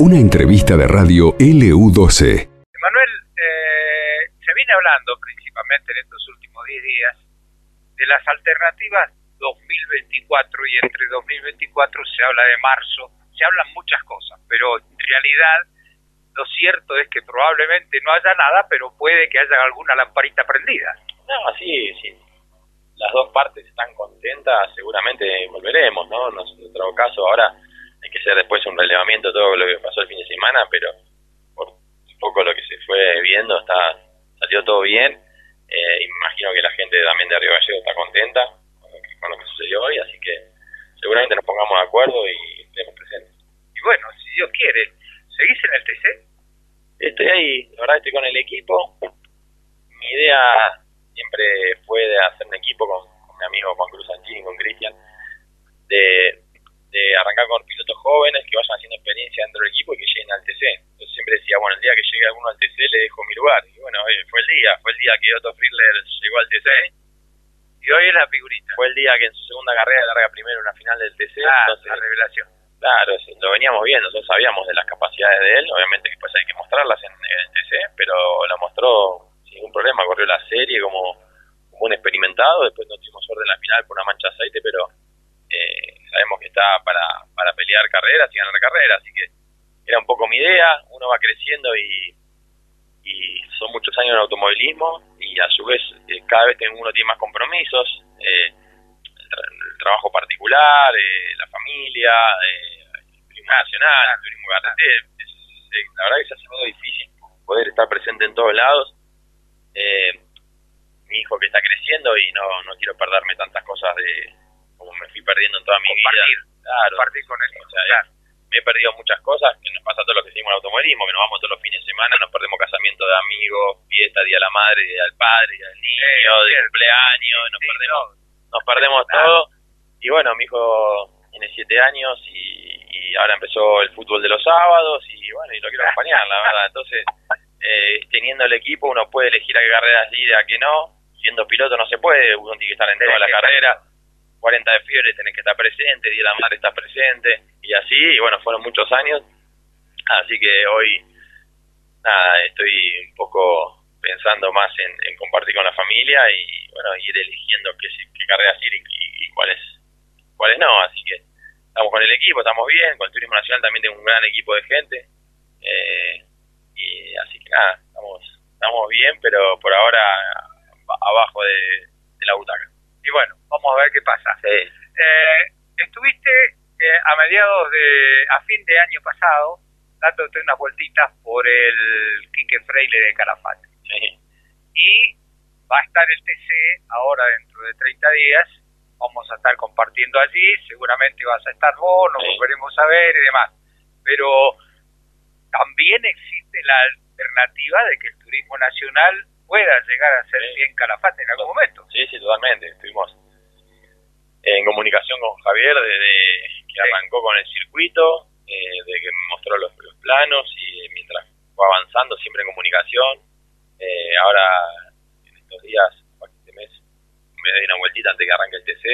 Una entrevista de radio LU12. Manuel, eh, se viene hablando principalmente en estos últimos 10 días de las alternativas 2024 y entre 2024 se habla de marzo, se hablan muchas cosas, pero en realidad lo cierto es que probablemente no haya nada, pero puede que haya alguna lamparita prendida. No, sí, sí. Las dos partes están contentas, seguramente volveremos, ¿no? En nuestro caso ahora hay que hacer después un relevamiento de todo lo que pasó el fin de semana, pero por un poco lo que se fue viendo está salió todo bien. Eh, imagino que la gente también de Río Gallego está contenta con lo, que, sucedió hoy, así que seguramente nos pongamos de acuerdo y estemos presentes. Y bueno, si Dios quiere, ¿seguís en el TC? Estoy ahí, la verdad estoy con el equipo. Mi idea siempre fue de hacer un equipo con, mi amigo Juan Cruz Sanchini, con Cristian, de de arrancar con pilotos jóvenes que vayan haciendo experiencia dentro del equipo y que lleguen al TC. Entonces siempre decía, bueno, el día que llegue alguno al TC le dejo mi lugar. Y bueno, fue el día, fue el día que Otto Friedler llegó al TC. Y hoy es la figurita. Fue el día que en su segunda carrera larga primero una final del TC. Ah, entonces, la revelación. Claro, lo veníamos viendo, nosotros sabíamos de las capacidades de él, obviamente después hay que mostrarlas en, el TC, pero lo mostró sin ningún problema, corrió la serie como, un experimentado, después no tuvimos orden en la final por una mancha de aceite, pero eh, sabemos que está para, para pelear carreras y ganar carreras, así que era un poco mi idea, uno va creciendo y, y son muchos años en automovilismo y a su vez eh, cada vez uno tiene más compromisos, eh, el, trabajo particular, eh, la familia, el turismo nacional, el turismo carretero, la verdad que se hace muy difícil poder estar presente en todos lados. Mi hijo que está creciendo y no, no quiero perderme tantas cosas de, como me fui perdiendo en toda mi vida. Claro, compartir con él. O sea, me he perdido muchas cosas, que nos pasa a todos los que seguimos el automovilismo, que nos vamos todos los fines de semana, nos perdemos casamiento de amigos, fiesta, día de la madre, día del padre, día del niño, de cumpleaños, nos perdemos, nos perdemos todo. Y bueno, mi hijo tiene siete años y, y, ahora empezó el fútbol de los sábados y bueno, y lo quiero acompañar, la verdad. Entonces, eh, teniendo el equipo, uno puede elegir a qué carreras ir, a qué no. Siendo piloto no se puede, uno tiene que estar en toda la carrera. 40 de fiebre tenés que estar presente, Día de la Madre estás presente, y así, y bueno, fueron muchos años, así que hoy, nada, estoy un poco pensando más en, compartir con la familia y, bueno, ir eligiendo qué, qué carreras ir y, cuáles, cuáles no, así que estamos con el equipo, estamos bien, con el Turismo Nacional también tengo un gran equipo de gente, eh, y así que nada, estamos, estamos bien, pero por ahora abajo de la butaca y bueno, vamos a ver qué pasa. Eh, estuviste eh, a mediados de, a fin de año pasado, dándote unas vueltitas por el Quique Freile de Calafate. Y va a estar el TC ahora dentro de 30 días, vamos a estar compartiendo allí, seguramente vas a estar vos, nos volveremos a ver y demás. Pero también existe la alternativa de que el turismo nacional pueda llegar a ser bien Calafate en algún momento. Sí, sí, totalmente. Estuvimos en comunicación con Javier desde que arrancó con el circuito, eh, desde que me mostró los, planos y mientras fue avanzando siempre en comunicación. Eh, ahora, en estos días, este mes, me doy una vueltita antes que arranque el TC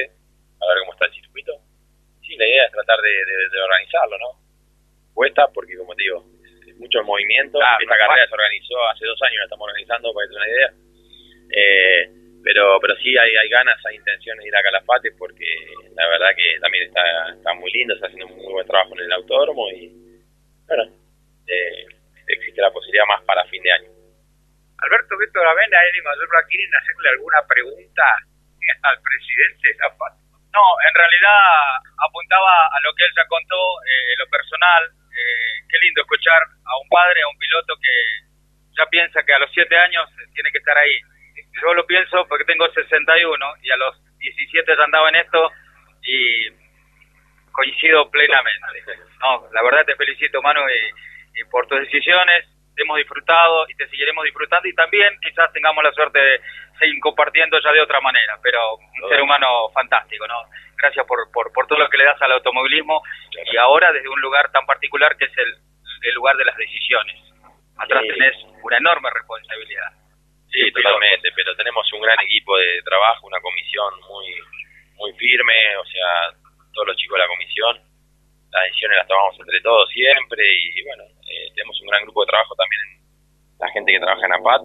a ver cómo está el circuito. Sí, la idea es tratar de, de organizarlo, ¿no? Cuesta porque, como te digo, mucho el movimiento. Esta carrera se organizó hace dos años, la estamos organizando, para que te una idea. Eh, pero pero sí hay, hay ganas, hay intenciones de ir a Calafate porque la verdad que también está, está muy lindo, está haciendo un muy buen trabajo en el autódromo y bueno, eh, existe la posibilidad más para fin de año. Alberto Víctor Avena, Eli Mayor ¿quieren hacerle alguna pregunta al presidente de la No, en realidad apuntaba a lo que él ya contó, eh, lo personal, a un padre, a un piloto que ya piensa que a los 7 años tiene que estar ahí. Yo lo pienso porque tengo 61 y a los 17 ya andaba en esto y coincido plenamente. No, la verdad te felicito, Manu, y, por tus decisiones. Hemos disfrutado y te seguiremos disfrutando y también quizás tengamos la suerte de seguir compartiendo ya de otra manera, pero un ser humano fantástico, ¿no? gracias por, por, por todo lo que le das al automovilismo y ahora desde un lugar tan particular que es el, el lugar de las decisiones. Atrás tenés una enorme responsabilidad. Sí, totalmente, pero tenemos un gran equipo de trabajo, una comisión muy muy firme, o sea, todos los chicos de la comisión, las decisiones las tomamos entre todos siempre y bueno, eh, tenemos un gran grupo de trabajo también la gente que trabaja en APAT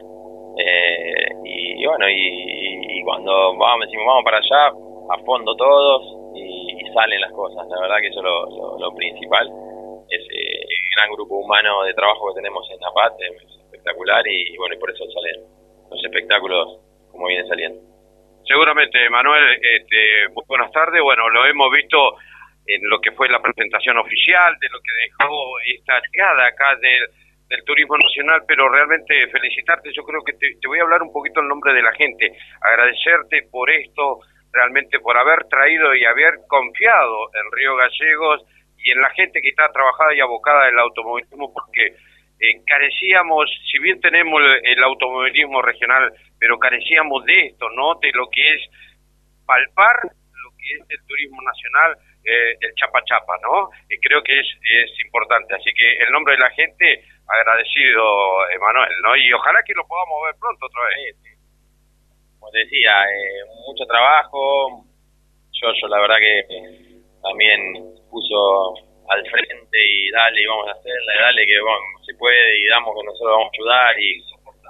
eh, y, bueno, y, cuando vamos, decimos vamos para allá, a fondo todos y, salen las cosas, la verdad que eso es lo, principal, es eh, gran grupo humano de trabajo que tenemos en APAT, es espectacular y, bueno, y por eso salen los espectáculos como vienen saliendo. Seguramente, Manuel, este, buenas tardes. Bueno, lo hemos visto en lo que fue la presentación oficial, de lo que dejó esta llegada acá del, turismo nacional, pero realmente felicitarte, yo creo que te, voy a hablar un poquito en nombre de la gente, agradecerte por esto, realmente por haber traído y haber confiado en Río Gallegos y en la gente que está trabajada y abocada en el automovilismo, porque eh, carecíamos, si bien tenemos el, automovilismo regional, pero carecíamos de esto, ¿no? De lo que es palpar lo que es el turismo nacional, eh, el chapa chapa, ¿no? Y creo que es, es importante. Así que el nombre de la gente, agradecido, Emanuel, ¿no? Y ojalá que lo podamos ver pronto otra vez. Como decía, eh, mucho trabajo. Yo, yo la verdad que también puso al frente y dale y vamos a hacerla, y dale que bueno, se puede y damos que nosotros vamos a ayudar y,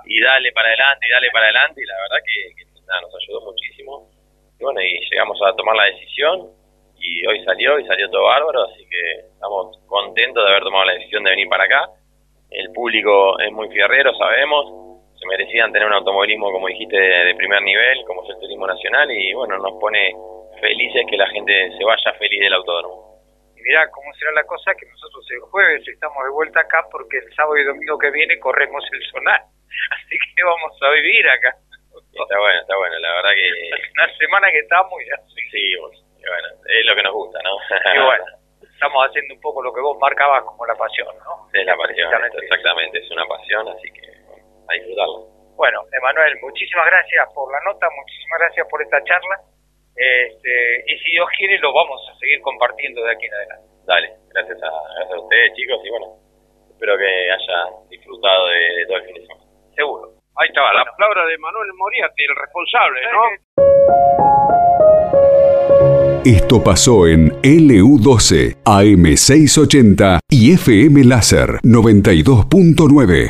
y dale para adelante y dale para adelante y la verdad que, nada, nos ayudó muchísimo. Y bueno y llegamos a tomar la decisión y hoy salió y salió todo bárbaro así que estamos contentos de haber tomado la decisión de venir para acá. El público es muy fierrero sabemos se merecían tener un automovilismo como dijiste de, primer nivel como es el turismo nacional y bueno nos pone felices que la gente se vaya feliz del autódromo mirá cómo será la cosa que nosotros el jueves estamos de vuelta acá porque el sábado y domingo que viene corremos el sonar. Así que vamos a vivir acá. Está bueno, está bueno, la verdad que... Una semana que estamos ya. Sí, bueno, es lo que nos gusta, ¿no? Y bueno, estamos haciendo un poco lo que vos marcabas como la pasión, ¿no? Es la pasión, exactamente, es una pasión, así que a disfrutarlo. Bueno, Emanuel, muchísimas gracias por la nota, muchísimas gracias por esta charla este, y si Dios quiere, lo vamos a seguir compartiendo de aquí en adelante. Dale, gracias a, gracias a ustedes, chicos, y bueno, espero que hayan disfrutado de, todo el fin de semana. Seguro. Ahí estaba, la palabra de Manuel Moriarty, el responsable, ¿no? Esto pasó en LU12, AM680 y FM Láser 92.9.